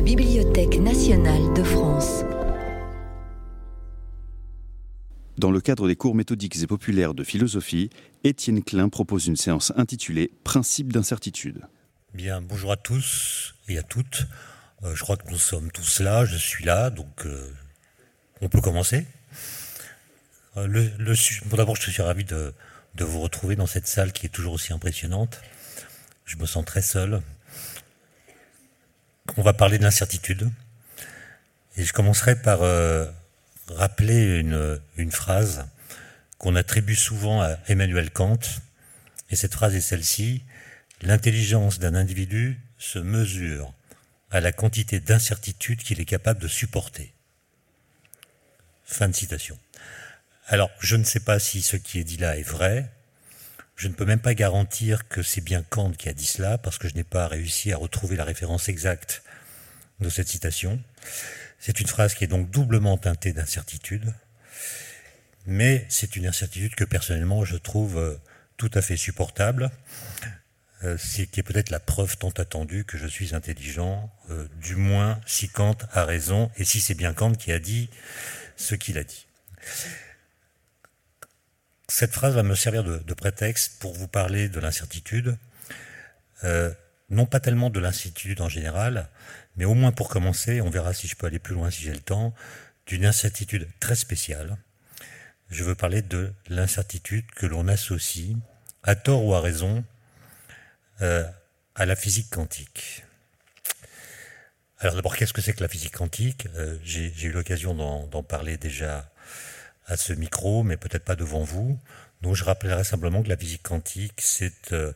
la Bibliothèque nationale de France. Dans le cadre des cours méthodiques et populaires de philosophie, Étienne Klein propose une séance intitulée Principe d'incertitude. Bien, bonjour à tous et à toutes. Euh, je crois que nous sommes tous là, je suis là, donc euh, on peut commencer. Euh, le, bon, D'abord, je suis ravi de, de, vous retrouver dans cette salle qui est toujours aussi impressionnante. Je me sens très seul. On va parler de l'incertitude. Et je commencerai par rappeler une, une phrase qu'on attribue souvent à Emmanuel Kant. Et cette phrase est celle-ci. L'intelligence d'un individu se mesure à la quantité d'incertitude qu'il est capable de supporter. Fin de citation. Alors, je ne sais pas si ce qui est dit là est vrai. Je ne peux même pas garantir que c'est bien Kant qui a dit cela, parce que je n'ai pas réussi à retrouver la référence exacte de cette citation. C'est une phrase qui est donc doublement teintée d'incertitude, mais c'est une incertitude que personnellement je trouve euh, tout à fait supportable, euh, ce qui est peut-être la preuve tant attendue que je suis intelligent, euh, du moins si Kant a raison, et si c'est bien Kant qui a dit ce qu'il a dit. Cette phrase va me servir de, prétexte pour vous parler de l'incertitude, non pas tellement de l'incertitude en général, mais au moins pour commencer, on verra si je peux aller plus loin si j'ai le temps, d'une incertitude très spéciale. Je veux parler de l'incertitude que l'on associe, à tort ou à raison, euh, à la physique quantique. Alors d'abord, qu'est-ce que c'est que la physique quantique? Euh, J'ai eu l'occasion d'en parler déjà à ce micro, mais peut-être pas devant vous. Donc je rappellerai simplement que la physique quantique, c'est euh,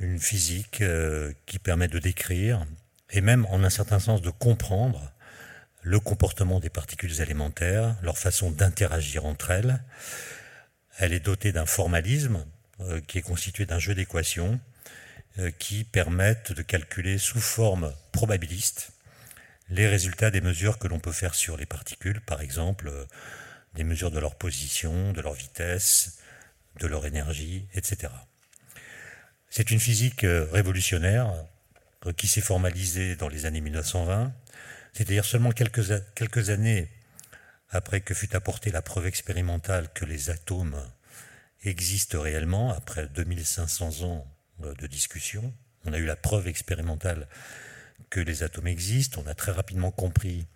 une physique qui permet de décrire et même en un certain sens de comprendre le comportement des particules élémentaires, leur façon d'interagir entre elles. Elle est dotée d'un formalisme euh, qui est constitué d'un jeu d'équations euh, qui permettent de calculer sous forme probabiliste les résultats des mesures que l'on peut faire sur les particules, par exemple euh, des mesures de leur position, de leur vitesse, de leur énergie, etc. C'est une physique révolutionnaire euh, qui s'est formalisé dans les années 1920, c'est-à-dire seulement quelques, quelques années après que fut apportée la preuve expérimentale que les atomes existent réellement, après 2500 ans euh, de discussion. On a eu la preuve expérimentale que les atomes existent, on a très rapidement compris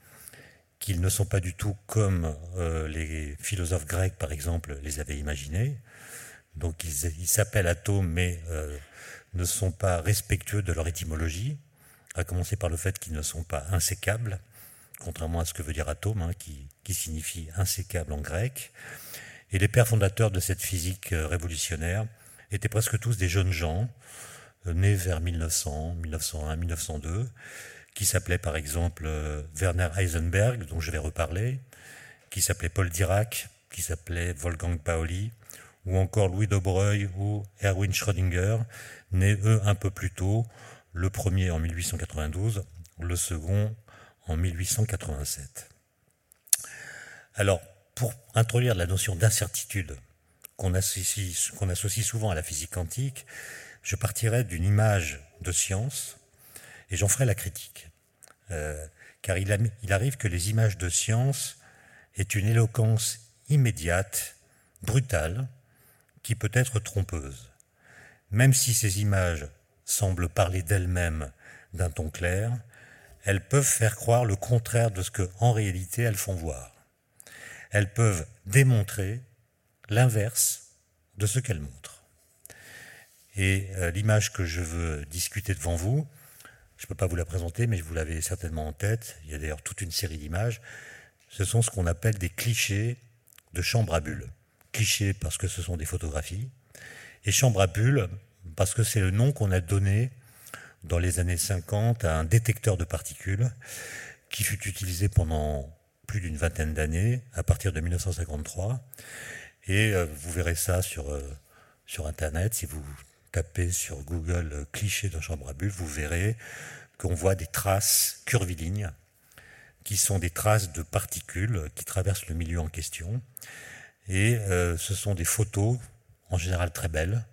qu'ils ne sont pas du tout comme euh, les philosophes grecs, par exemple, les avaient imaginés. Donc ils s'appellent atomes, mais ne sont pas respectueux de leur étymologie, à commencer par le fait qu'ils ne sont pas insécables, contrairement à ce que veut dire atome, hein, qui, qui, signifie insécable en grec. Et les pères fondateurs de cette physique euh, révolutionnaire étaient presque tous des jeunes gens, euh, nés vers 1900, 1901, 1902, qui s'appelaient par exemple euh, Werner Heisenberg, dont je vais reparler, qui s'appelait Paul Dirac, qui s'appelait Wolfgang Pauli, ou encore Louis Broglie ou Erwin Schrödinger, nés eux un peu plus tôt, le premier en 1892, le second en 1887. Alors, pour introduire la notion d'incertitude qu'on associe, qu'on associe souvent à la physique quantique, je partirai d'une image de science et j'en ferai la critique. Euh, car il, arrive que les images de science aient une éloquence immédiate, brutale, qui peut être trompeuse. Même si ces images semblent parler d'elles-mêmes d'un ton clair, elles peuvent faire croire le contraire de ce que, en réalité, elles font voir. Elles peuvent démontrer l'inverse de ce qu'elles montrent. Et euh, l'image que je veux discuter devant vous, je ne peux pas vous la présenter, mais vous l'avez certainement en tête. Il y a d'ailleurs toute une série d'images. Ce sont ce qu'on appelle des clichés de chambre à bulles. Clichés parce que ce sont des photographies, et chambre à bulles, parce que c'est le nom qu'on a donné dans les années 50 à un détecteur de particules qui fut utilisé pendant plus d'une vingtaine d'années, à partir de 1953. Et euh, vous verrez ça sur, euh, sur Internet. Si vous tapez sur Google euh, cliché de chambre à bulles, vous verrez qu'on voit des traces curvilignes qui sont des traces de particules qui traversent le milieu en question. Et ce sont des photos en général très belle,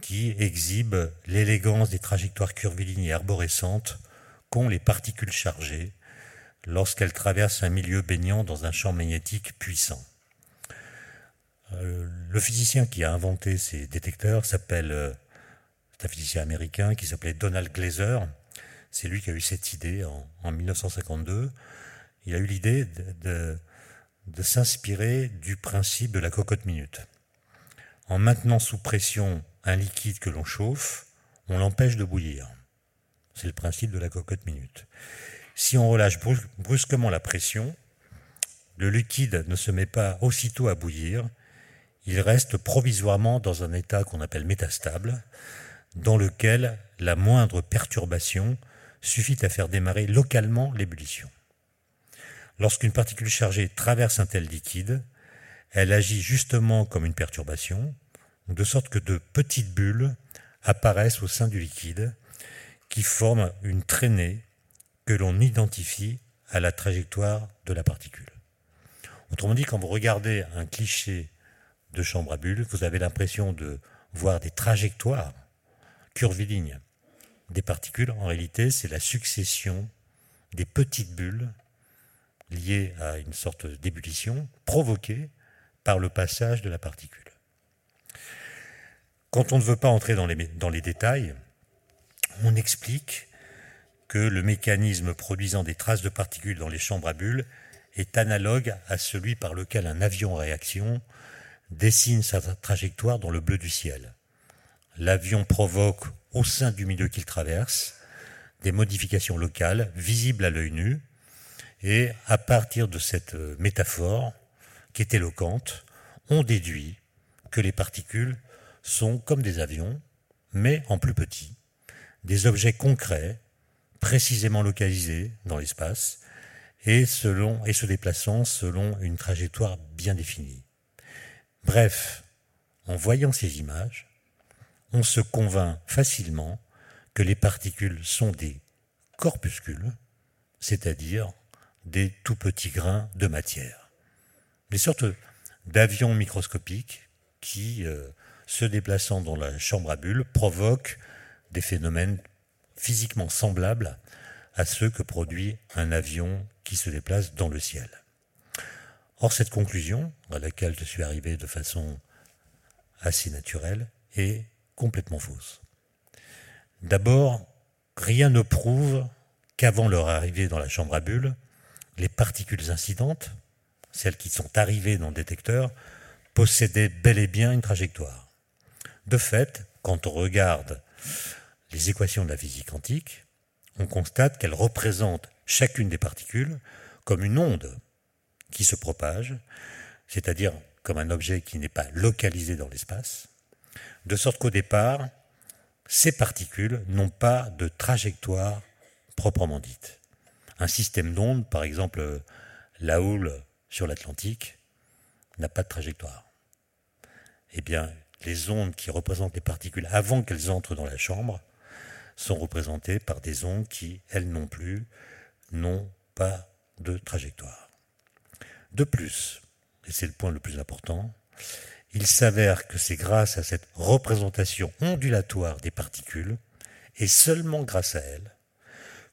qui exhibe l'élégance des trajectoires curvilignes et arborescentes qu'ont les particules chargées lorsqu'elles traversent un milieu baignant dans un champ magnétique puissant. Euh, le physicien qui a inventé ces détecteurs s'appelle, euh, c'est un physicien américain qui s'appelait Donald Glaser. C'est lui qui a eu cette idée en, 1952. Il a eu l'idée de, de s'inspirer du principe de la cocotte minute. En maintenant sous pression un liquide que l'on chauffe, on l'empêche de bouillir. C'est le principe de la cocotte minute. Si on relâche brusquement la pression, le liquide ne se met pas aussitôt à bouillir, il reste provisoirement dans un état qu'on appelle métastable, dans lequel la moindre perturbation suffit à faire démarrer localement l'ébullition. Lorsqu'une particule chargée traverse un tel liquide, elle agit justement comme une perturbation, de sorte que de petites bulles apparaissent au sein du liquide qui forment une traînée que l'on identifie à la trajectoire de la particule. Autrement dit, quand vous regardez un cliché de chambre à bulles, vous avez l'impression de voir des trajectoires curvilignes des particules. En réalité, c'est la succession des petites bulles liées à une sorte d'ébullition provoquée par le passage de la particule. Quand on ne veut pas entrer dans les, dans les détails, on explique que le mécanisme produisant des traces de particules dans les chambres à bulles est analogue à celui par lequel un avion en réaction dessine sa trajectoire dans le bleu du ciel. L'avion provoque au sein du milieu qu'il traverse des modifications locales visibles à l'œil nu, et à partir de cette euh, métaphore, qui est éloquente, on déduit que les particules sont comme des avions, mais en plus petit, des objets concrets, précisément localisés dans l'espace, et, et se déplaçant selon une trajectoire bien définie. Bref, en voyant ces images, on se convainc facilement que les particules sont des corpuscules, c'est-à-dire des tout petits grains de matière. Des sortes d'avions microscopiques qui, euh, se déplaçant dans la chambre à bulles, provoquent des phénomènes physiquement semblables à ceux que produit un avion qui se déplace dans le ciel. Or, cette conclusion, à laquelle je suis arrivé de façon assez naturelle, est complètement fausse. D'abord, rien ne prouve qu'avant leur arrivée dans la chambre à bulles, les particules incidentes, celles qui sont arrivées dans le détecteur, possédaient bel et bien une trajectoire. De fait, quand on regarde les équations de la physique quantique, on constate qu'elles représentent chacune des particules comme une onde qui se propage, c'est-à-dire comme un objet qui n'est pas localisé dans l'espace, de sorte qu'au départ, ces particules n'ont pas de trajectoire proprement dite. Un système d'ondes, par exemple la houle sur l'Atlantique, n'a pas de trajectoire. Eh bien, les ondes qui représentent les particules avant qu'elles entrent dans la chambre sont représentées par des ondes qui, elles non plus, n'ont pas de trajectoire. De plus, et c'est le point le plus important, il s'avère que c'est grâce à cette représentation ondulatoire des particules, et seulement grâce à elle,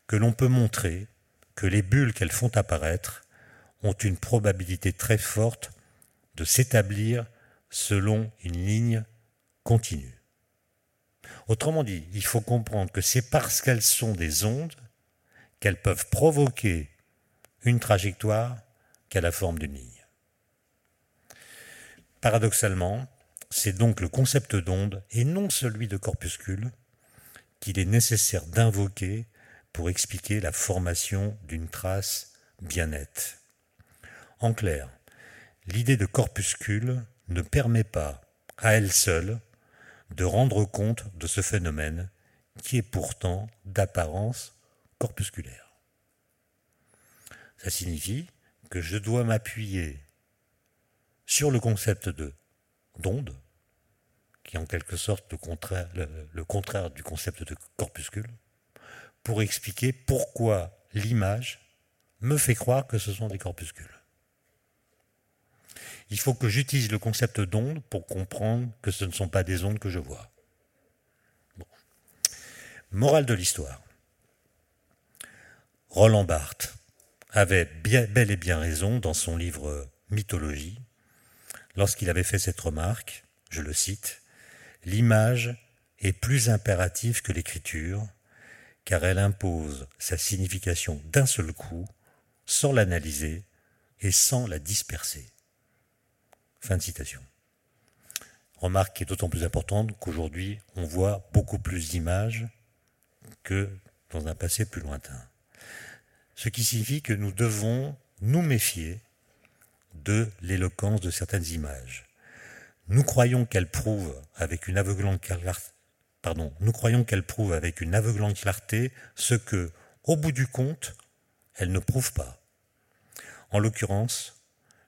que l'on peut montrer que les bulles qu'elles font apparaître ont une probabilité très forte de s'établir selon une ligne continue. Autrement dit, il faut comprendre que c'est parce qu'elles sont des ondes qu'elles peuvent provoquer une trajectoire la forme d'une ligne. Paradoxalement, c'est donc le concept d'onde et non celui de corpuscule qu'il est nécessaire d'invoquer pour expliquer la formation d'une trace bien nette. En clair, l'idée de corpuscule ne permet pas, à elle seule, de rendre compte de ce phénomène qui est pourtant d'apparence corpusculaire. Ça signifie je dois m'appuyer sur le concept de d'onde, qui est en quelque sorte le contraire, le, contraire du concept de corpuscule, pour expliquer pourquoi l'image me fait croire que ce sont des corpuscules. Il faut que j'utilise le concept d'onde pour comprendre que ce ne sont pas des ondes que je vois. Morale de l'histoire. Roland Barthes avait bel et bien raison dans son livre Mythologie, lorsqu'il avait fait cette remarque, je le cite, L'image est plus impérative que l'écriture, car elle impose sa signification d'un seul coup, sans l'analyser et sans la disperser. Fin de citation. Remarque qui est d'autant plus importante qu'aujourd'hui, on voit beaucoup plus d'images que dans un passé plus lointain. Ce qui signifie que nous devons nous méfier de l'éloquence de certaines images. Nous croyons qu'elles prouvent avec une aveuglante clarté ce que, au bout du compte, elles ne prouvent pas. En l'occurrence,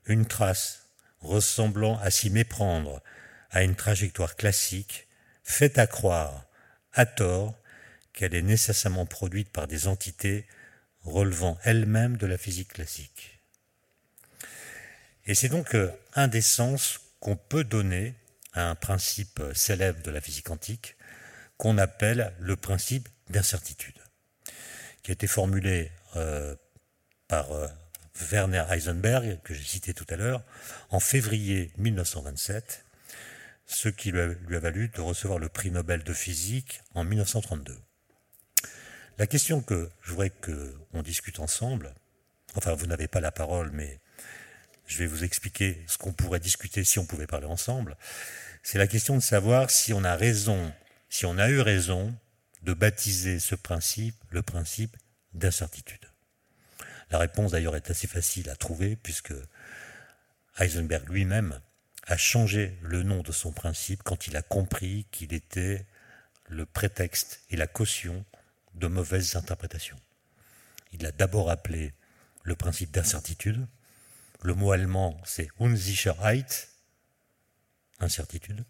une trace ressemblant à s'y méprendre à une trajectoire classique fait à croire, à tort, qu'elle est nécessairement produite par des entités relevant elles-mêmes de la physique classique. Et c'est donc euh, un des sens qu'on peut donner à un principe célèbre de la physique quantique qu'on appelle le principe d'incertitude, qui a été formulé euh, par euh, Werner Heisenberg, que j'ai cité tout à l'heure, en février 1927, ce qui lui a valu de recevoir le prix Nobel de physique en 1932. La question que je voudrais qu'on discute ensemble, enfin vous n'avez pas la parole, mais je vais vous expliquer ce qu'on pourrait discuter si on pouvait parler ensemble, c'est la question de savoir si on a raison, si on a eu raison de baptiser ce principe le principe d'incertitude. La réponse d'ailleurs est assez facile à trouver puisque Heisenberg lui-même a changé le nom de son principe quand il a compris qu'il était le prétexte et la caution de mauvaises interprétations. Il l'a d'abord appelé le principe d'incertitude, le mot allemand, c'est Unsicherheit, incertitude.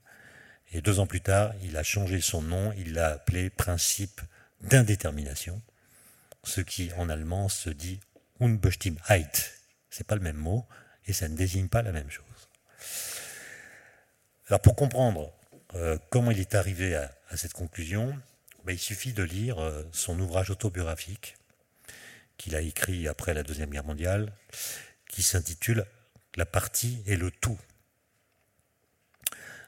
Et deux ans plus tard, il a changé son nom, il l'a appelé principe d'indétermination, ce qui en allemand se dit Unbestimmtheit. C'est pas le même mot et ça ne désigne pas la même chose. Alors pour comprendre euh, comment il est arrivé à, cette conclusion, il suffit de lire euh, son ouvrage autobiographique qu'il a écrit après la Deuxième Guerre mondiale qui s'intitule La partie et le tout.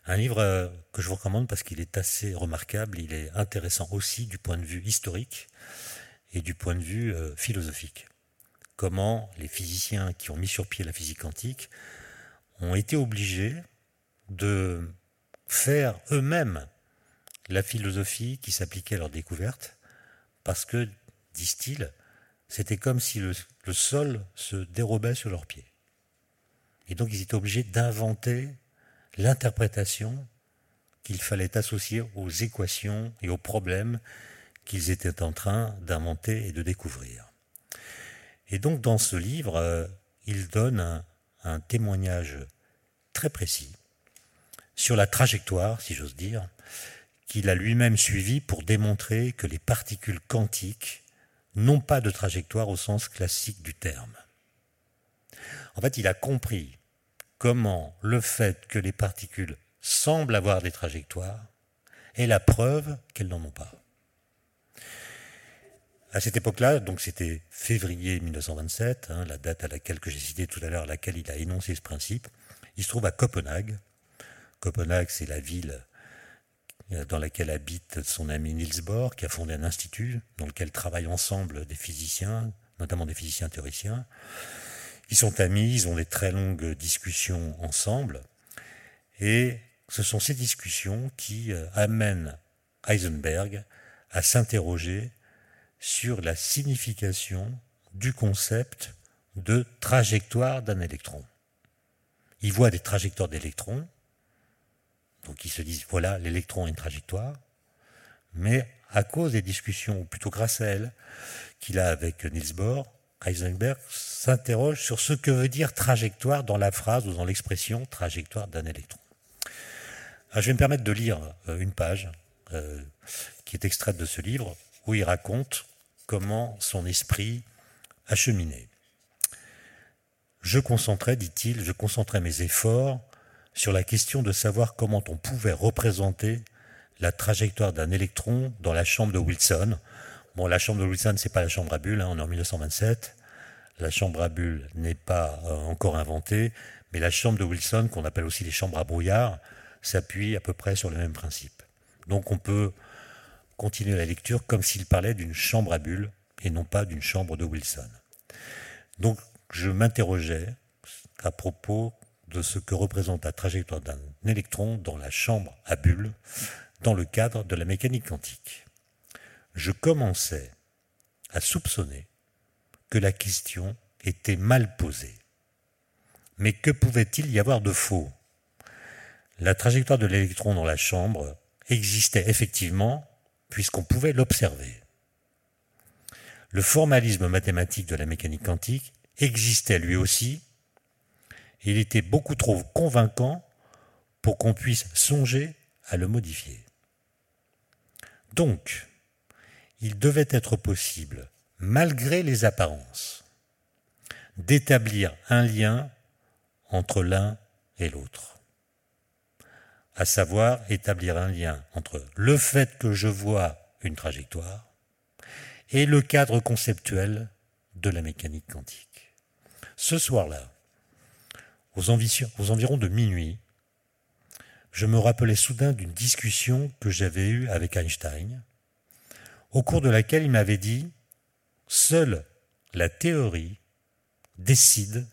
Un livre euh, que je vous recommande parce qu'il est assez remarquable, il est intéressant aussi du point de vue historique et du point de vue euh, philosophique. Comment les physiciens qui ont mis sur pied la physique quantique ont été obligés de faire eux-mêmes la philosophie qui s'appliquait à leur découverte, parce que, disent-ils, c'était comme si le, sol se dérobait sur leurs pieds. Et donc ils étaient obligés d'inventer l'interprétation qu'il fallait associer aux équations et aux problèmes qu'ils étaient en train d'inventer et de découvrir. Et donc dans ce livre, euh, il donne un, un témoignage très précis sur la trajectoire, si j'ose dire, qu'il a lui-même suivi pour démontrer que les particules quantiques non pas de trajectoire au sens classique du terme. En fait, il a compris comment le fait que les particules semblent avoir des trajectoires est la preuve qu'elles n'en ont pas. À cette époque-là, donc c'était février 1927, hein, la date à laquelle que j'ai cité tout à l'heure, à laquelle il a énoncé ce principe, il se trouve à Copenhague. Copenhague, c'est la ville dans laquelle habite son ami Niels Bohr, qui a fondé un institut dans lequel travaillent ensemble des physiciens, notamment des physiciens théoriciens. Ils sont amis, ils ont des très longues discussions ensemble, et ce sont ces discussions qui euh, amènent Heisenberg à s'interroger sur la signification du concept de trajectoire d'un électron. Il voit des trajectoires d'électrons, donc ils se disent, voilà, l'électron a une trajectoire, mais à cause des discussions, ou plutôt grâce à elles, qu'il a avec Niels Bohr, Heisenberg s'interroge sur ce que veut dire trajectoire dans la phrase ou dans l'expression trajectoire d'un électron. je vais me permettre de lire euh, une page euh, qui est extraite de ce livre où il raconte comment son esprit a cheminé. Je concentrais, dit-il, je concentrais mes efforts sur la question de savoir comment on pouvait représenter la trajectoire d'un électron dans la chambre de Wilson. Bon, la chambre de Wilson, c'est pas la chambre à bulles, hein, on est en 1927. La chambre à bulles n'est pas euh, encore inventée, mais la chambre de Wilson, qu'on appelle aussi les chambres à brouillard, s'appuie à peu près sur le même principe. Donc on peut continuer la lecture comme s'il parlait d'une chambre à bulles et non pas d'une chambre de Wilson. Donc je m'interrogeais à propos de ce que représente la trajectoire d'un électron dans la chambre à bulles dans le cadre de la mécanique quantique. Je commençais à soupçonner que la question était mal posée. Mais que pouvait-il y avoir de faux? La trajectoire de l'électron dans la chambre existait effectivement puisqu'on pouvait l'observer. Le formalisme mathématique de la mécanique quantique existait lui aussi, il était beaucoup trop convaincant pour qu'on puisse songer à le modifier. Donc, il devait être possible, malgré les apparences, d'établir un lien entre l'un et l'autre. À savoir établir un lien entre le fait que je vois une trajectoire et le cadre conceptuel de la mécanique quantique. Ce soir-là, aux, environs de minuit, je me rappelais soudain d'une discussion que j'avais eue avec Einstein, au cours de laquelle il m'avait dit Seule la théorie décide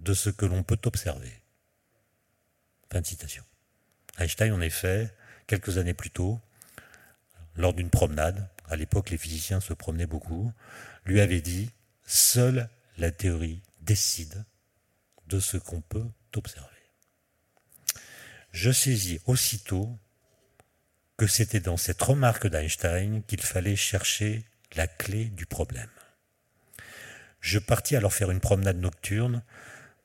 de ce que l'on peut observer. Fin de citation. Einstein, en effet, quelques années plus tôt, lors d'une promenade, à l'époque les physiciens se promenaient beaucoup, lui avait dit Seule la théorie décide de ce qu'on peut observer. Je saisis aussitôt que c'était dans cette remarque d'Einstein qu'il fallait chercher la clé du problème. Je partis alors faire une promenade nocturne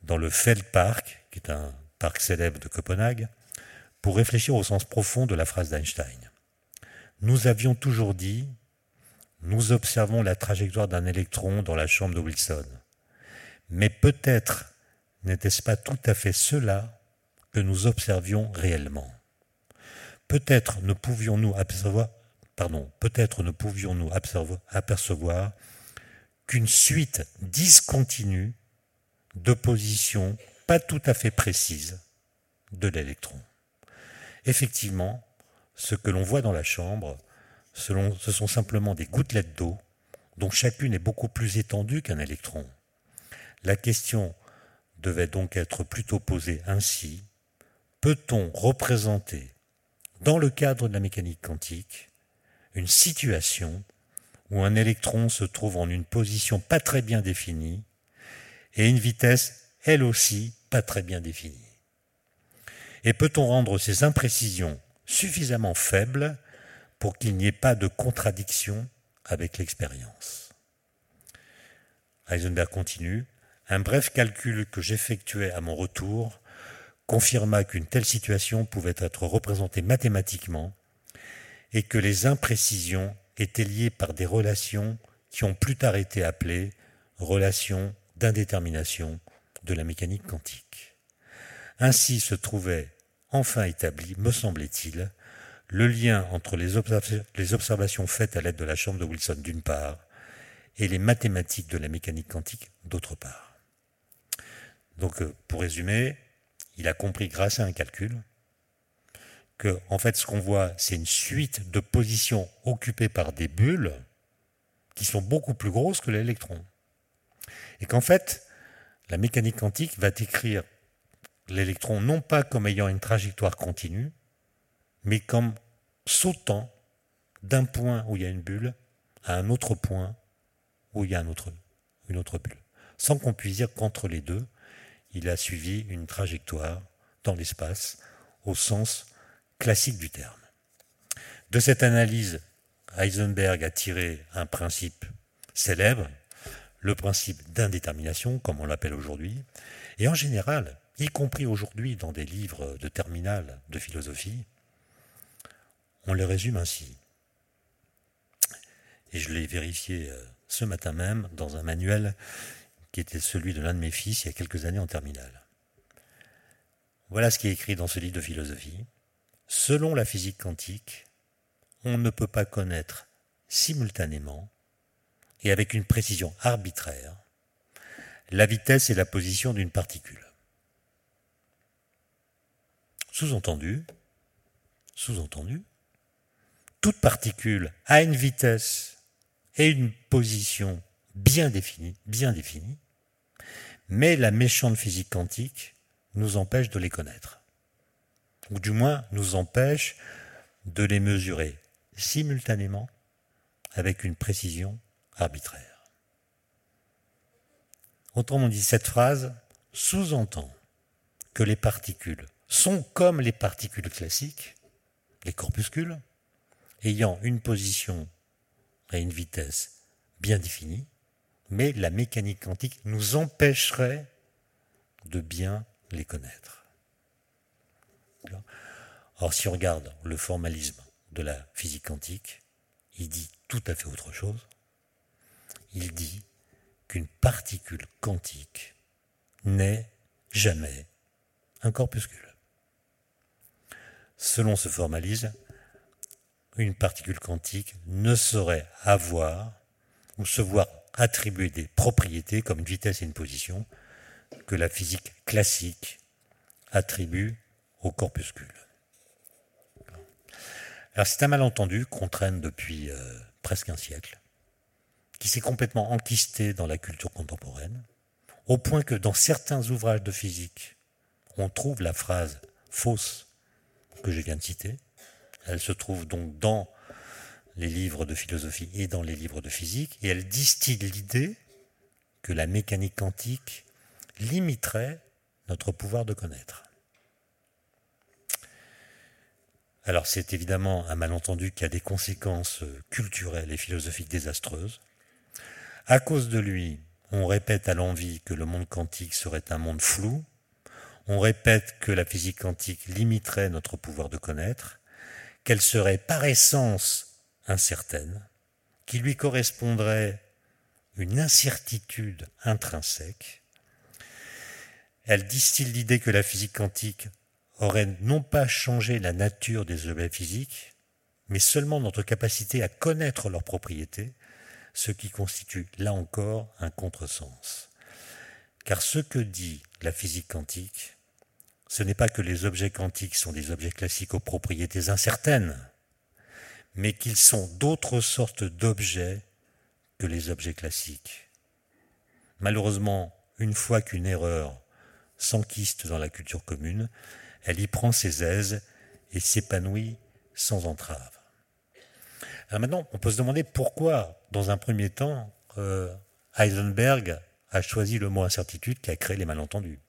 dans le Feldpark, qui est un parc célèbre de Copenhague, pour réfléchir au sens profond de la phrase d'Einstein. Nous avions toujours dit nous observons la trajectoire d'un électron dans la chambre de Wilson. Mais peut-être n'était-ce pas tout à fait cela que nous observions réellement? Peut-être ne pouvions-nous apercevoir, pardon, peut-être ne pouvions-nous apercevoir qu'une suite discontinue de positions pas tout à fait précises de l'électron. Effectivement, ce que l'on voit dans la chambre, ce sont simplement des gouttelettes d'eau dont chacune est beaucoup plus étendue qu'un électron. La question devait donc être plutôt posée ainsi. Peut-on représenter, dans le cadre de la mécanique quantique, une situation où un électron se trouve en une position pas très bien définie et une vitesse, elle aussi, pas très bien définie? Et peut-on rendre ces imprécisions suffisamment faibles pour qu'il n'y ait pas de contradiction avec l'expérience? Heisenberg continue. Un bref calcul que j'effectuais à mon retour confirma qu'une telle situation pouvait être représentée mathématiquement et que les imprécisions étaient liées par des relations qui ont plus tard été appelées relations d'indétermination de la mécanique quantique. Ainsi se trouvait enfin établi, me semblait-il, le lien entre les, observations faites à l'aide de la chambre de Wilson d'une part et les mathématiques de la mécanique quantique d'autre part. Donc, euh, pour résumer, il a compris grâce à un calcul que, fait, ce qu'on voit, c'est une suite de positions occupées par des bulles qui sont beaucoup plus grosses que l'électron. Et qu'en fait, la mécanique quantique va décrire l'électron non pas comme ayant une trajectoire continue, mais comme sautant d'un point où il y a une bulle à un autre point où il y a une autre bulle. Sans qu'on puisse dire qu'entre les deux, il a suivi une trajectoire dans l'espace au sens classique du terme. De cette analyse, Heisenberg a tiré un principe célèbre, le principe d'indétermination, comme on l'appelle aujourd'hui, et en général, y compris aujourd'hui dans des livres de terminale de philosophie, on le résume ainsi. Et je l'ai vérifié euh, ce matin même dans un manuel qui était celui de l'un de mes fils il y a quelques années en terminale. Voilà ce qui est écrit dans ce livre de philosophie. Selon la physique quantique, on ne peut pas connaître simultanément et avec une précision arbitraire la vitesse et la position d'une particule. Sous-entendu, sous-entendu, toute particule a une vitesse et une position bien définie, bien définie, mais la méchante physique quantique nous empêche de les connaître, ou du moins nous empêche de les mesurer simultanément avec une précision arbitraire. Autrement dit, cette phrase sous-entend que les particules sont comme les particules classiques, les corpuscules, ayant une position et une vitesse bien définies, mais la mécanique quantique nous empêcherait de bien les connaître. Or, si on regarde le formalisme de la physique quantique, il dit tout à fait autre chose. Il dit qu'une particule quantique n'est jamais un corpuscule. Selon ce formalisme, une particule quantique ne saurait avoir ou se voir attribuer des propriétés comme une vitesse et une position que la physique classique attribue aux corpuscules. Alors c'est un malentendu qu'on traîne depuis euh, presque un siècle, qui s'est complètement enquisté dans la culture contemporaine, au point que dans certains ouvrages de physique, on trouve la phrase fausse que je viens de citer. Elle se trouve donc dans les livres de philosophie et dans les livres de physique, et elle distille l'idée que la mécanique quantique limiterait notre pouvoir de connaître. Alors c'est évidemment un malentendu qui a des conséquences culturelles et philosophiques désastreuses. À cause de lui, on répète à l'envie que le monde quantique serait un monde flou, on répète que la physique quantique limiterait notre pouvoir de connaître, qu'elle serait par essence incertaine, qu'il lui correspondrait une incertitude intrinsèque. Elle distille l'idée que la physique quantique aurait non pas changé la nature des objets physiques, mais seulement notre capacité à connaître leurs propriétés, ce qui constitue là encore un contresens. Car ce que dit la physique quantique, ce n'est pas que les objets quantiques sont des objets classiques aux propriétés incertaines, mais qu'ils sont d'autres sortes d'objets que les objets classiques. Malheureusement, une fois qu'une erreur s'enquiste dans la culture commune, elle y prend ses aises et s'épanouit sans entrave. Alors maintenant, on peut se demander pourquoi, dans un premier temps, euh, Heisenberg a choisi le mot incertitude qui a créé les malentendus.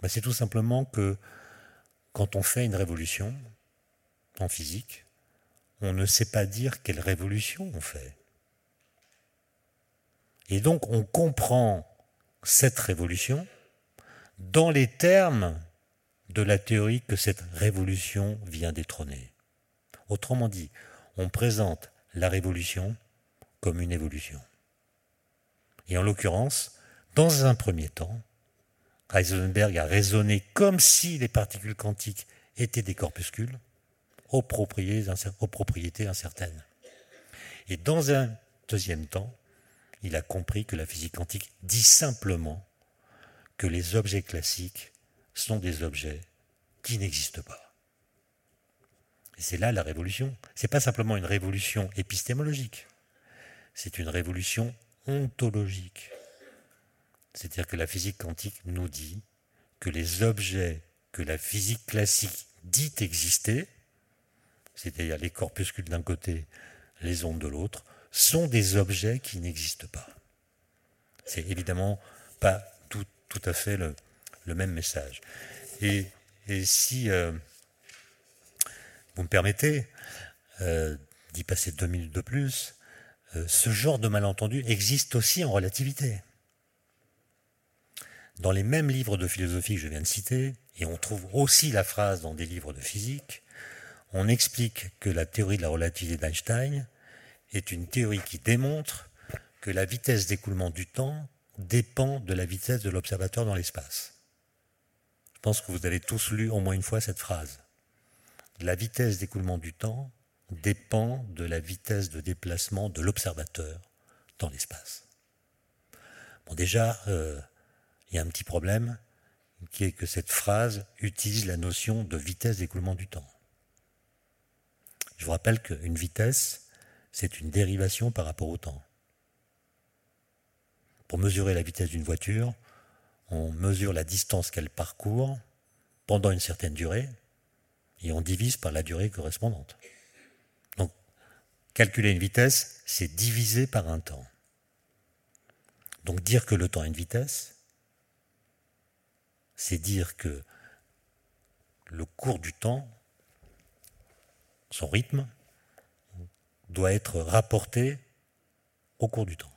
Ben, c'est tout simplement que quand on fait une révolution en physique, on ne sait pas dire quelle révolution on fait. Et donc on comprend cette révolution dans les termes de la théorie que cette révolution vient détrôner. Autrement dit, on présente la révolution comme une évolution. Et en l'occurrence, dans un premier temps, Heisenberg a raisonné comme si les particules quantiques étaient des corpuscules aux propriétés, incertaines. Et dans un deuxième temps, il a compris que la physique quantique dit simplement que les objets classiques sont des objets qui n'existent pas. Et c'est là la révolution. Ce n'est pas simplement une révolution épistémologique, c'est une révolution ontologique. C'est-à-dire que la physique quantique nous dit que les objets que la physique classique dit exister, c'est-à-dire les corpuscules d'un côté, les ondes de l'autre, sont des objets qui n'existent pas. C'est évidemment pas tout, à fait le, même message. Et, si euh, vous me permettez euh, d'y passer deux minutes de plus, euh, ce genre de malentendu existe aussi en relativité. Dans les mêmes livres de philosophie que je viens de citer, et on trouve aussi la phrase dans des livres de physique, on explique que la théorie de la relativité d'Einstein est une théorie qui démontre que la vitesse d'écoulement du temps dépend de la vitesse de l'observateur dans l'espace. Je pense que vous avez tous lu au moins une fois cette phrase. La vitesse d'écoulement du temps dépend de la vitesse de déplacement de l'observateur dans l'espace. Bon, déjà, euh, il y a un petit problème, qui est que cette phrase utilise la notion de vitesse d'écoulement du temps. Je vous rappelle qu'une vitesse, c'est une dérivation par rapport au temps. Pour mesurer la vitesse d'une voiture, on mesure la distance qu'elle parcourt pendant une certaine durée et on divise par la durée correspondante. Donc, calculer une vitesse, c'est diviser par un temps. Donc dire que le temps a une vitesse, c'est dire que le cours du temps, son rythme, doit être rapporté au cours du temps.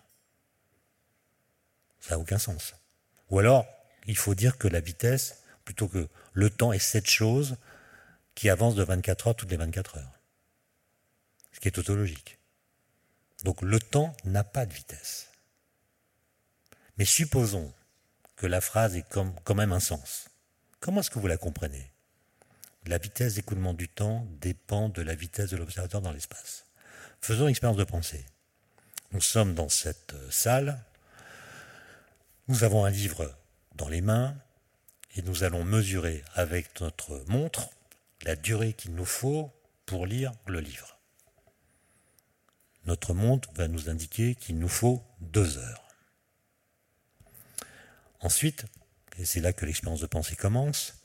Ça n'a aucun sens. Ou alors, il faut dire que la vitesse, plutôt que le temps, est cette chose qui avance de 24 heures toutes les 24 heures. Ce qui est tautologique. Donc le temps n'a pas de vitesse. Mais supposons que la phrase ait quand même un sens. Comment est-ce que vous la comprenez? La vitesse d'écoulement du temps dépend de la vitesse de l'observateur dans l'espace. Faisons l'expérience de pensée. Nous sommes dans cette euh, salle, nous avons un livre dans les mains et nous allons mesurer avec notre montre la durée qu'il nous faut pour lire le livre. Notre montre va nous indiquer qu'il nous faut deux heures. Ensuite, et c'est là que l'expérience de pensée commence,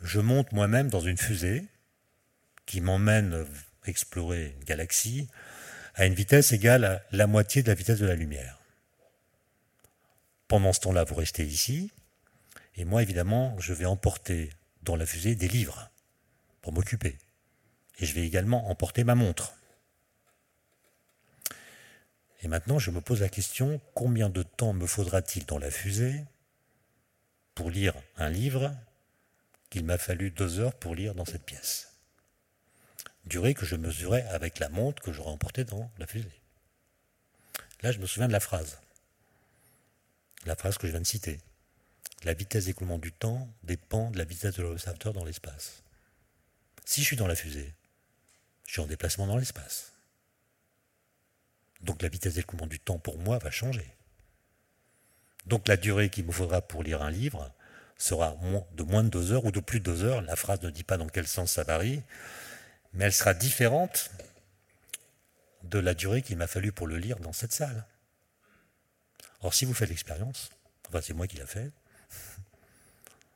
je monte moi-même dans une fusée qui m'emmène explorer une galaxie à une vitesse égale à la moitié de la vitesse de la lumière. Pendant ce temps-là, vous restez ici, et moi, évidemment, je vais emporter dans la fusée des livres pour m'occuper. Et je vais également emporter ma montre. Et maintenant, je me pose la question, combien de temps me faudra-t-il dans la fusée pour lire un livre qu'il m'a fallu deux heures pour lire dans cette pièce Durée que je mesurais avec la montre que j'aurais emportée dans la fusée. Là, je me souviens de la phrase. La phrase que je viens de citer. La vitesse d'écoulement du temps dépend de la vitesse de l'observateur dans l'espace. Si je suis dans la fusée, je suis en déplacement dans l'espace. Donc la vitesse d'écoulement du temps pour moi va changer. Donc la durée qu'il me faudra pour lire un livre sera de moins de deux heures ou de plus de deux heures. La phrase ne dit pas dans quel sens ça varie, mais elle sera différente de la durée qu'il m'a fallu pour le lire dans cette salle. Or, si vous faites l'expérience, enfin c'est moi qui l'ai fait,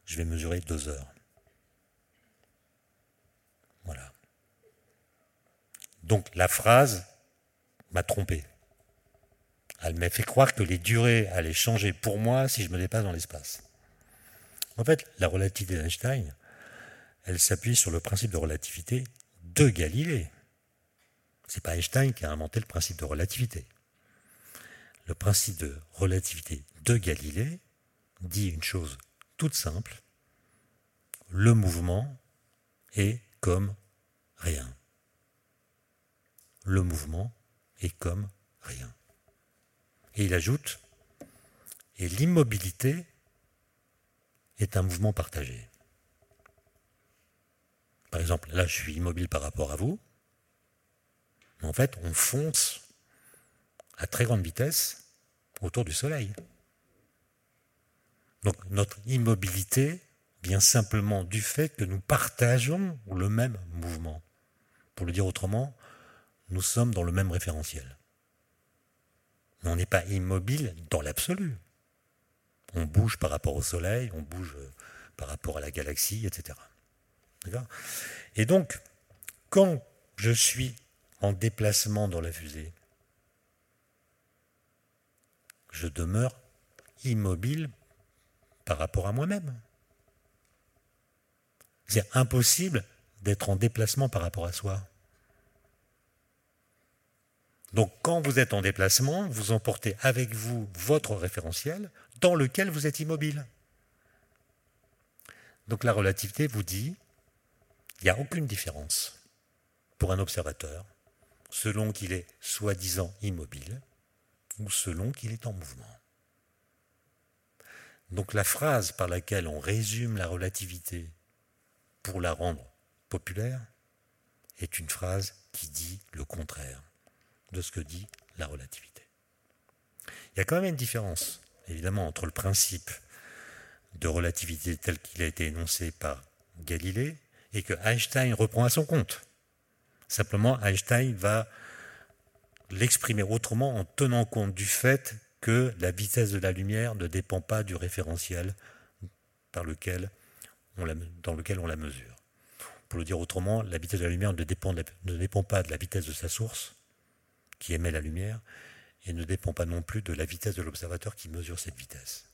je vais mesurer deux heures. Voilà. Donc la phrase m'a trompé. Elle m'a fait croire que les durées allaient changer pour moi si je me dépasse dans l'espace. En fait, la relativité d'Einstein, elle s'appuie sur le principe de relativité de Galilée. C'est pas Einstein qui a inventé le principe de relativité. Le principe de relativité de Galilée dit une chose toute simple le mouvement est comme rien. Le mouvement est comme rien. Et il ajoute, et l'immobilité est un mouvement partagé. Par exemple, là, je suis immobile par rapport à vous. Mais en fait, on fonce à très grande vitesse autour du Soleil. Donc notre immobilité vient simplement du fait que nous partageons le même mouvement. Pour le dire autrement, nous sommes dans le même référentiel. Mais on n'est pas immobile dans l'absolu. On bouge par rapport au Soleil, on bouge euh, par rapport à la galaxie, etc. Et donc, quand je suis en déplacement dans la fusée, je demeure immobile par rapport à moi-même. C'est impossible d'être en déplacement par rapport à soi. Donc quand vous êtes en déplacement, vous emportez avec vous votre référentiel dans lequel vous êtes immobile. Donc la relativité vous dit, il n'y a aucune différence pour un observateur selon qu'il est soi-disant immobile ou selon qu'il est en mouvement. Donc la phrase par laquelle on résume la relativité pour la rendre populaire est une phrase qui dit le contraire de ce que dit la relativité. Il y a quand même une différence, évidemment, entre le principe de relativité tel qu'il a été énoncé par Galilée et que Einstein reprend à son compte. Simplement, Einstein va l'exprimer autrement en tenant compte du fait que la vitesse de la lumière ne dépend pas du référentiel par lequel on dans lequel on la mesure. Pour le dire autrement, la vitesse de la lumière ne dépend pas de la vitesse de sa source, qui émet la lumière, et ne dépend pas non plus de la vitesse de l'observateur qui mesure cette vitesse.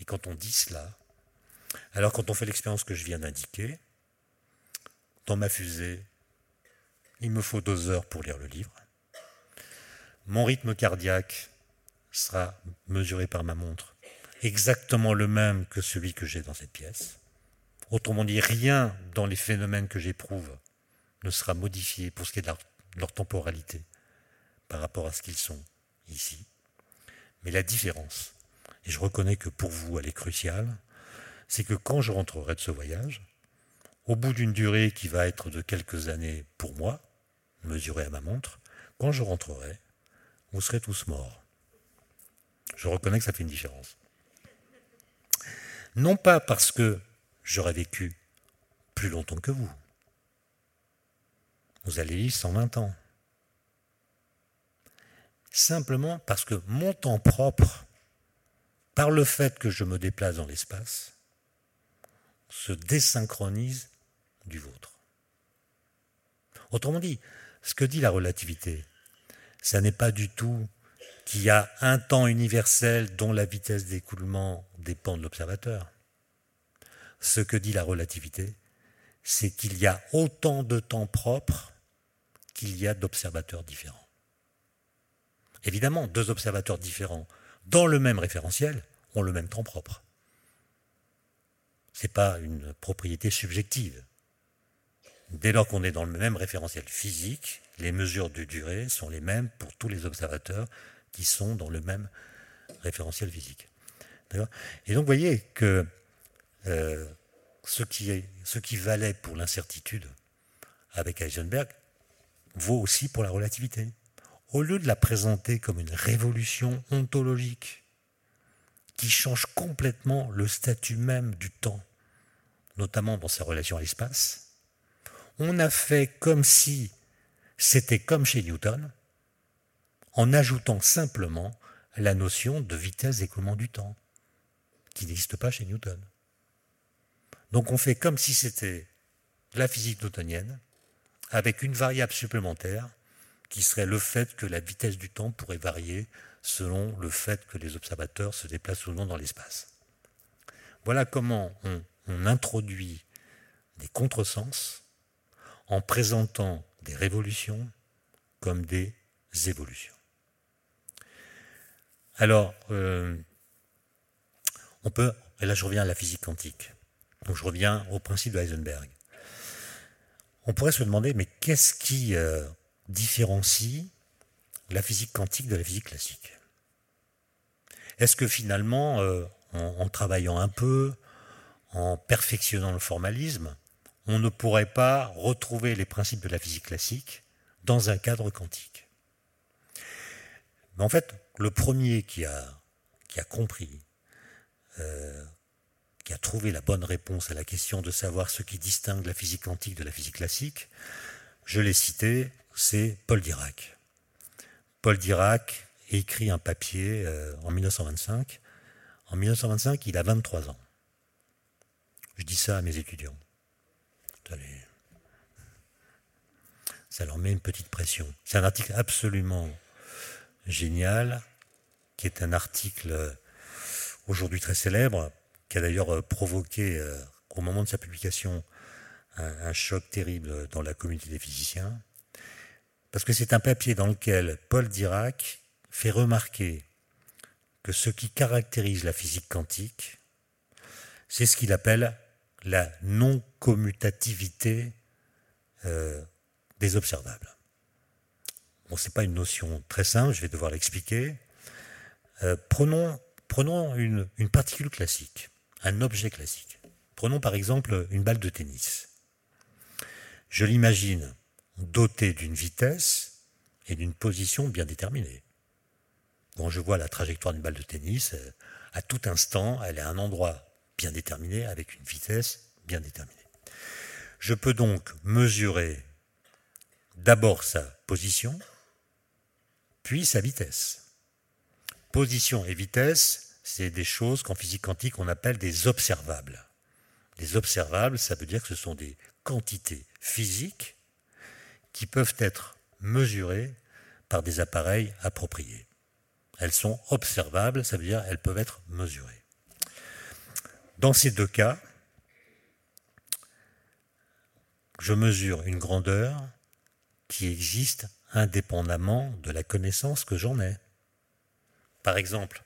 Et quand on dit cela, alors quand on fait l'expérience que je viens d'indiquer, dans ma fusée, il me faut deux heures pour lire le livre. Mon rythme cardiaque sera mesuré par ma montre, exactement le même que celui que j'ai dans cette pièce. Autrement dit, rien dans les phénomènes que j'éprouve ne sera modifié pour ce qui est de leur, temporalité par rapport à ce qu'ils sont ici. Mais la différence, et je reconnais que pour vous elle est cruciale, c'est que quand je rentrerai de ce voyage, au bout d'une durée qui va être de quelques années pour moi, mesurée à ma montre, quand je rentrerai, vous serez tous morts. Je reconnais que ça fait une différence. Non pas parce que j'aurais vécu plus longtemps que vous. Vous allez vivre 120 ans. Simplement parce que mon temps propre, par le fait que je me déplace dans l'espace, se désynchronise du vôtre. Autrement dit, ce que dit la relativité, ça n'est pas du tout qu'il y a un temps universel dont la vitesse d'écoulement dépend de l'observateur. Ce que dit la relativité, c'est qu'il y a autant de temps propre qu'il y a d'observateurs différents. Évidemment, deux observateurs différents dans le même référentiel ont le même temps propre. Ce n'est pas une propriété subjective. Dès lors qu'on est dans le même référentiel physique, les mesures de durée sont les mêmes pour tous les observateurs qui sont dans le même référentiel physique. Et donc vous voyez que euh, ce, qui ce qui valait pour l'incertitude avec Heisenberg vaut aussi pour la relativité. Au lieu de la présenter comme une révolution ontologique qui change complètement le statut même du temps, notamment dans sa relation à l'espace, on a fait comme si c'était comme chez Newton, en ajoutant simplement la notion de vitesse d'écoulement du temps, qui n'existe pas chez Newton. Donc on fait comme si c'était la physique newtonienne, avec une variable supplémentaire, qui serait le fait que la vitesse du temps pourrait varier selon le fait que les observateurs se déplacent ou non dans l'espace. Voilà comment on, introduit des contresens en présentant des révolutions comme des évolutions. Alors, euh, on peut, et là je reviens à la physique quantique, donc je reviens au principe de Heisenberg. On pourrait se demander, mais qu'est-ce qui euh, différencie la physique quantique de la physique classique Est-ce que finalement, euh, en, travaillant un peu, en perfectionnant le formalisme, on ne pourrait pas retrouver les principes de la physique classique dans un cadre quantique? Mais en fait, le premier qui a, compris, euh, qui a trouvé la bonne réponse à la question de savoir ce qui distingue la physique quantique de la physique classique, je l'ai cité, c'est Paul Dirac. Paul Dirac écrit un papier euh, en 1925. En 1925, il a 23 ans. Je dis ça à mes étudiants. Ça leur met une petite pression. C'est un article absolument génial, qui est un article euh, aujourd'hui très célèbre, qui a d'ailleurs euh, provoqué au moment de sa publication un, choc terrible dans la communauté des physiciens, parce que c'est un papier dans lequel Paul Dirac fait remarquer que ce qui caractérise la physique quantique, c'est ce qu'il appelle la non-commutativité euh, des observables. Bon, ce n'est pas une notion très simple, je vais devoir l'expliquer. Euh, prenons, une particule classique, un objet classique. Prenons par exemple une balle de tennis. Je l'imagine dotée d'une vitesse et d'une position bien déterminée. Quand je vois la trajectoire d'une balle de tennis, euh, à tout instant, elle est à un endroit bien déterminé avec une vitesse bien déterminée. Je peux donc mesurer d'abord sa position, puis sa vitesse. Position et vitesse, c'est des choses qu'en physique quantique on appelle des observables. Les observables, ça veut dire que ce sont des quantités physiques qui peuvent être mesurées par des appareils appropriés. Elles sont observables, ça veut dire elles peuvent être mesurées. Dans ces deux cas, je mesure une grandeur qui existe indépendamment de la connaissance que j'en ai. Par exemple,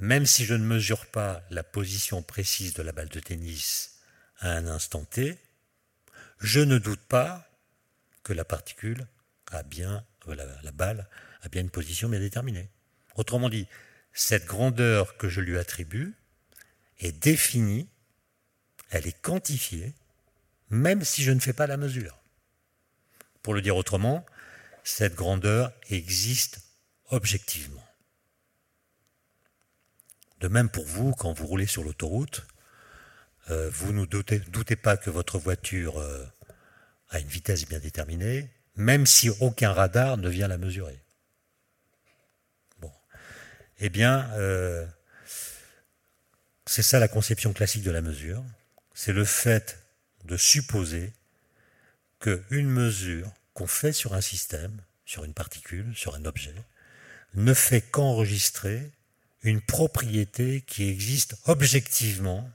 même si je ne mesure pas la position précise de la balle de tennis à un instant T, je ne doute pas que la particule a bien, euh, la, balle a bien une position bien déterminée. Autrement dit, cette grandeur que je lui attribue est définie, elle est quantifiée, même si je ne fais pas la mesure. Pour le dire autrement, cette grandeur existe objectivement. De même pour vous, quand vous roulez sur l'autoroute, euh, vous ne doutez, pas que votre voiture euh, a une vitesse bien déterminée, même si aucun radar ne vient la mesurer. Bon. Eh bien, euh, c'est ça la conception classique de la mesure. C'est le fait de supposer qu'une mesure qu'on fait sur un système, sur une particule, sur un objet, ne fait qu'enregistrer une propriété qui existe objectivement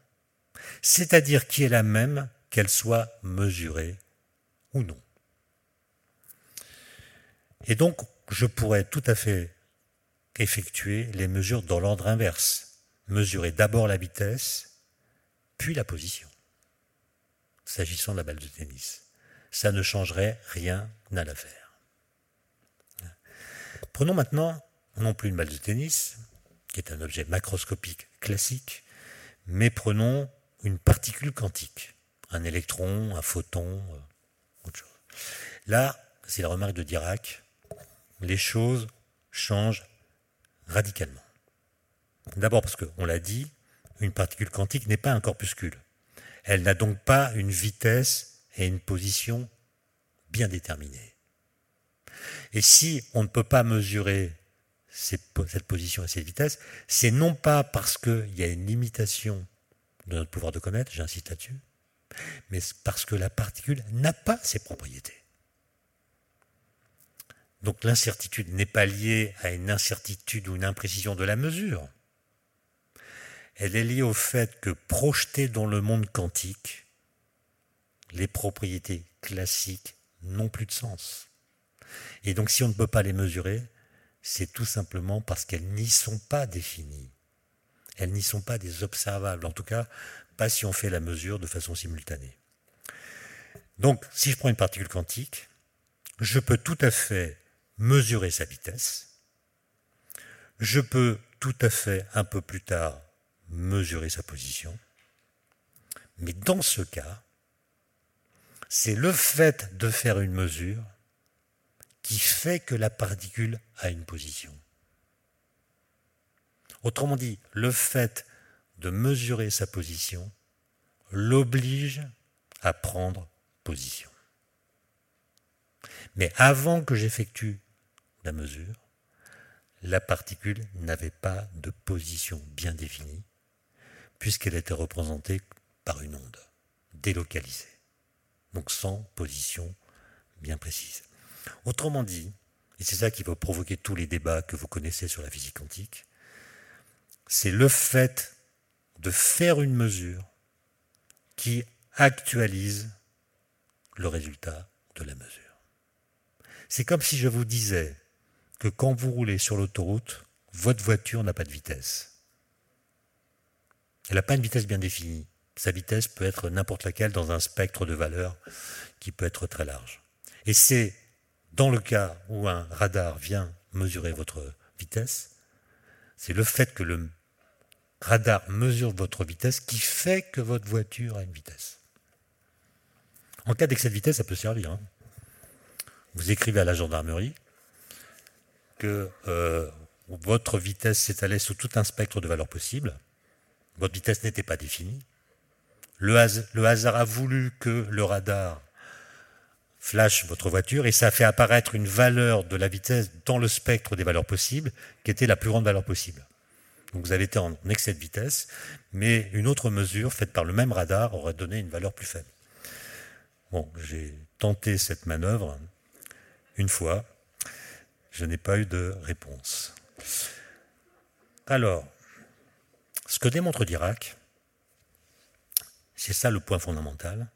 c'est-à-dire qui est la même qu'elle soit mesurée non. Et donc, je pourrais tout à fait effectuer les mesures dans l'ordre inverse. Mesurer d'abord la vitesse, puis la position, s'agissant de la balle de tennis. Ça ne changerait rien à l'affaire. Prenons maintenant non plus une balle de tennis, qui est un objet macroscopique classique, mais prenons une particule quantique, un électron, un photon, euh. Là, c'est la remarque de Dirac, les choses changent radicalement. D'abord parce qu'on l'a dit, une particule quantique n'est pas un corpuscule. Elle n'a donc pas une vitesse et une position bien déterminées. Et si on ne peut pas mesurer cette position et cette vitesse, c'est non pas parce qu'il y a une limitation de notre pouvoir de connaître, j'insiste là-dessus, mais parce que la particule n'a pas ces propriétés. Donc l'incertitude n'est pas liée à une incertitude ou une imprécision de la mesure. Elle est liée au fait que projetées dans le monde quantique, les propriétés classiques n'ont plus de sens. Et donc si on ne peut pas les mesurer, c'est tout simplement parce qu'elles n'y sont pas définies elles n'y sont pas des observables, en tout cas pas si on fait la mesure de façon simultanée. Donc, si je prends une particule quantique, je peux tout à fait mesurer sa vitesse, je peux tout à fait un peu plus tard mesurer sa position, mais dans ce cas, c'est le fait de faire une mesure qui fait que la particule a une position. Autrement dit, le fait de mesurer sa position l'oblige à prendre position. Mais avant que j'effectue la mesure, la particule n'avait pas de position bien définie, puisqu'elle était représentée par une onde délocalisée, donc sans position bien précise. Autrement dit, et c'est ça qui va provoquer tous les débats que vous connaissez sur la physique quantique, c'est le fait de faire une mesure qui actualise le résultat de la mesure. C'est comme si je vous disais que quand vous roulez sur l'autoroute, votre voiture n'a pas de vitesse. Elle n'a pas une vitesse bien définie. Sa vitesse peut être n'importe laquelle dans un spectre de valeurs qui peut être très large. Et c'est dans le cas où un radar vient mesurer votre vitesse, c'est le fait que le radar mesure votre vitesse qui fait que votre voiture a une vitesse. En cas d'excès de vitesse, ça peut servir. Hein. vous écrivez à la gendarmerie que euh, votre vitesse s'étalait sous tout un spectre de valeurs possibles, votre vitesse n'était pas définie, le, hasard a voulu que le radar flash votre voiture et ça a fait apparaître une valeur de la vitesse dans le spectre des valeurs possibles qui était la plus grande valeur possible. Donc vous avez été en excès de vitesse, mais une autre mesure faite par le même radar aurait donné une valeur plus faible. Bon, j'ai tenté cette manœuvre une fois, je n'ai pas eu de réponse. Alors, ce que démontre Dirac, c'est ça le point fondamental,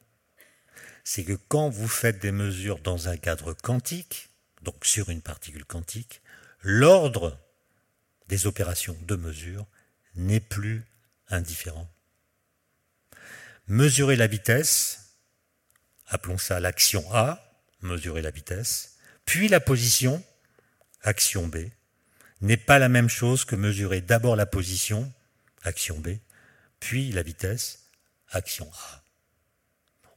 c'est que quand vous faites des mesures dans un cadre quantique, donc sur une particule quantique, l'ordre des opérations de mesure n'est plus indifférent. Mesurer la vitesse, appelons ça l'action A, mesurer la vitesse, puis la position, action B, n'est pas la même chose que mesurer d'abord la position, action B, puis la vitesse, action A.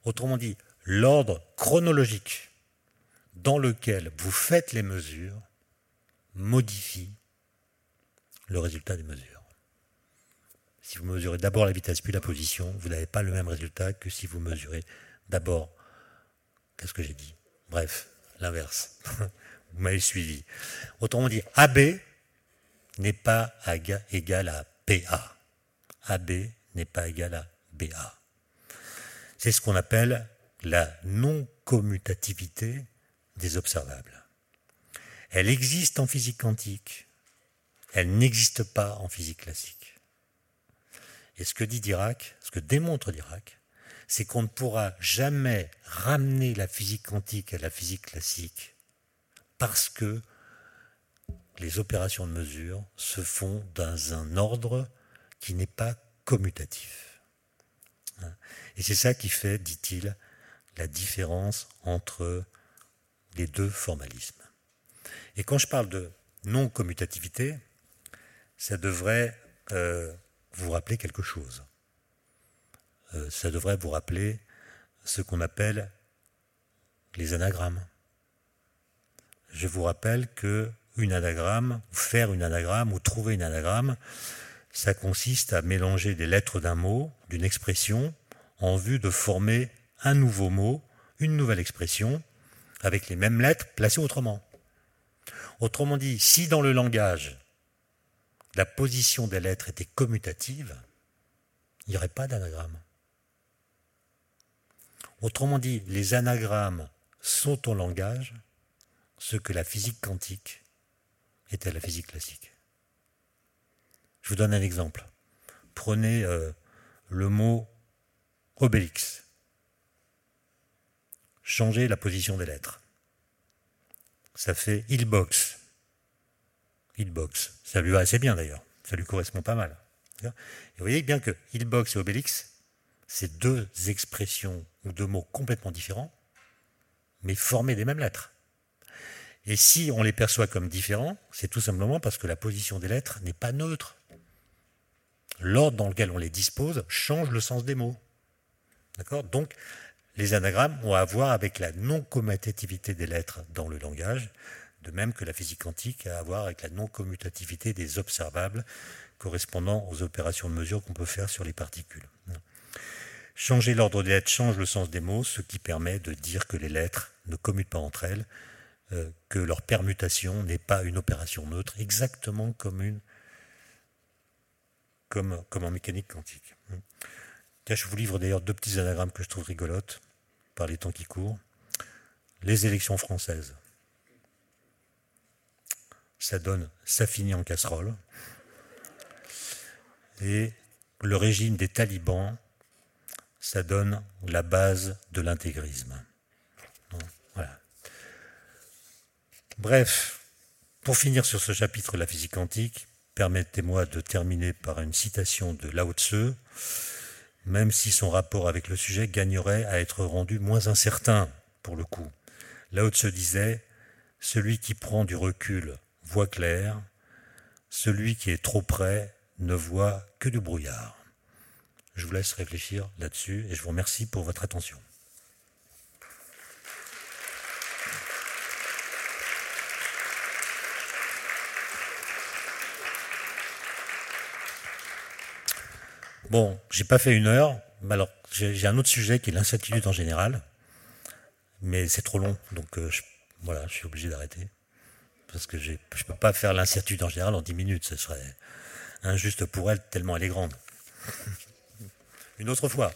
Autrement dit, l'ordre chronologique dans lequel vous faites les mesures modifie le résultat des mesures. Si vous mesurez d'abord la vitesse puis la position, vous n'avez pas le même résultat que si vous mesurez d'abord, qu'est-ce que j'ai dit? Bref, l'inverse. vous m'avez suivi. Autrement dit, AB n'est pas égal à PA. AB n'est pas égal à BA. C'est ce qu'on appelle la non-commutativité des observables. Elle existe en physique quantique, elle n'existe pas en physique classique. Et ce que dit Dirac, ce que démontre Dirac, c'est qu'on ne pourra jamais ramener la physique quantique à la physique classique parce que les opérations de mesure se font dans un ordre qui n'est pas commutatif. Et c'est ça qui fait, dit-il, la différence entre les deux formalismes. Et quand je parle de non-commutativité, ça devrait euh, vous rappeler quelque chose. Euh, ça devrait vous rappeler ce qu'on appelle les anagrammes. Je vous rappelle que une anagramme, faire une anagramme ou trouver une anagramme, ça consiste à mélanger des lettres d'un mot, d'une expression, en vue de former un nouveau mot, une nouvelle expression, avec les mêmes lettres placées autrement. Autrement dit, si dans le langage, la position des lettres était commutative, il n'y aurait pas d'anagramme. Autrement dit, les anagrammes sont au langage ce que la physique quantique était à la physique classique. Je vous donne un exemple. Prenez euh, le mot Obélix. Changez la position des lettres. Ça fait Hillbox. Hillbox. Ça lui va assez bien d'ailleurs. Ça lui correspond pas mal. Et vous voyez bien que Hillbox et Obélix, c'est deux expressions ou deux mots complètement différents, mais formés des mêmes lettres. Et si on les perçoit comme différents, c'est tout simplement parce que la position des lettres n'est pas neutre. L'ordre dans lequel on les dispose change le sens des mots. D'accord? Donc, les anagrammes ont à voir avec la non-commutativité des lettres dans le langage, de même que la physique quantique a à voir avec la non-commutativité des observables correspondant aux opérations de mesure qu'on peut faire sur les particules. Changer l'ordre des lettres change le sens des mots, ce qui permet de dire que les lettres ne commutent pas entre elles, euh, que leur permutation n'est pas une opération neutre, exactement comme, en mécanique quantique je vous livre d'ailleurs deux petits anagrammes que je trouve rigolotes par les temps qui courent. Les élections françaises. Ça donne ça finit en casserole. Et le régime des talibans, ça donne la base de l'intégrisme. Voilà. Bref, pour finir sur ce chapitre de la physique quantique, permettez-moi de terminer par une citation de Lao Tse même si son rapport avec le sujet gagnerait à être rendu moins incertain, pour le coup. Là se disait Celui qui prend du recul voit clair, celui qui est trop près ne voit que du brouillard. Je vous laisse réfléchir là-dessus et je vous remercie pour votre attention. Bon, j'ai pas fait une heure. mais Alors, j'ai un autre sujet qui est l'incertitude en général, mais c'est trop long, donc euh, voilà, je suis obligé d'arrêter. Parce que je ne peux pas faire l'incertitude en général en 10 minutes, ce serait injuste pour elle tellement elle est grande. Une autre fois.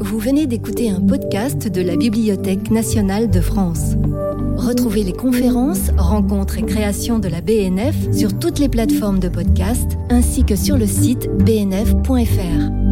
Vous venez d'écouter un podcast de la Bibliothèque nationale de France. Retrouvez les conférences, rencontres et créations de la BNF sur toutes les plateformes de podcast ainsi que sur le site bnf.fr.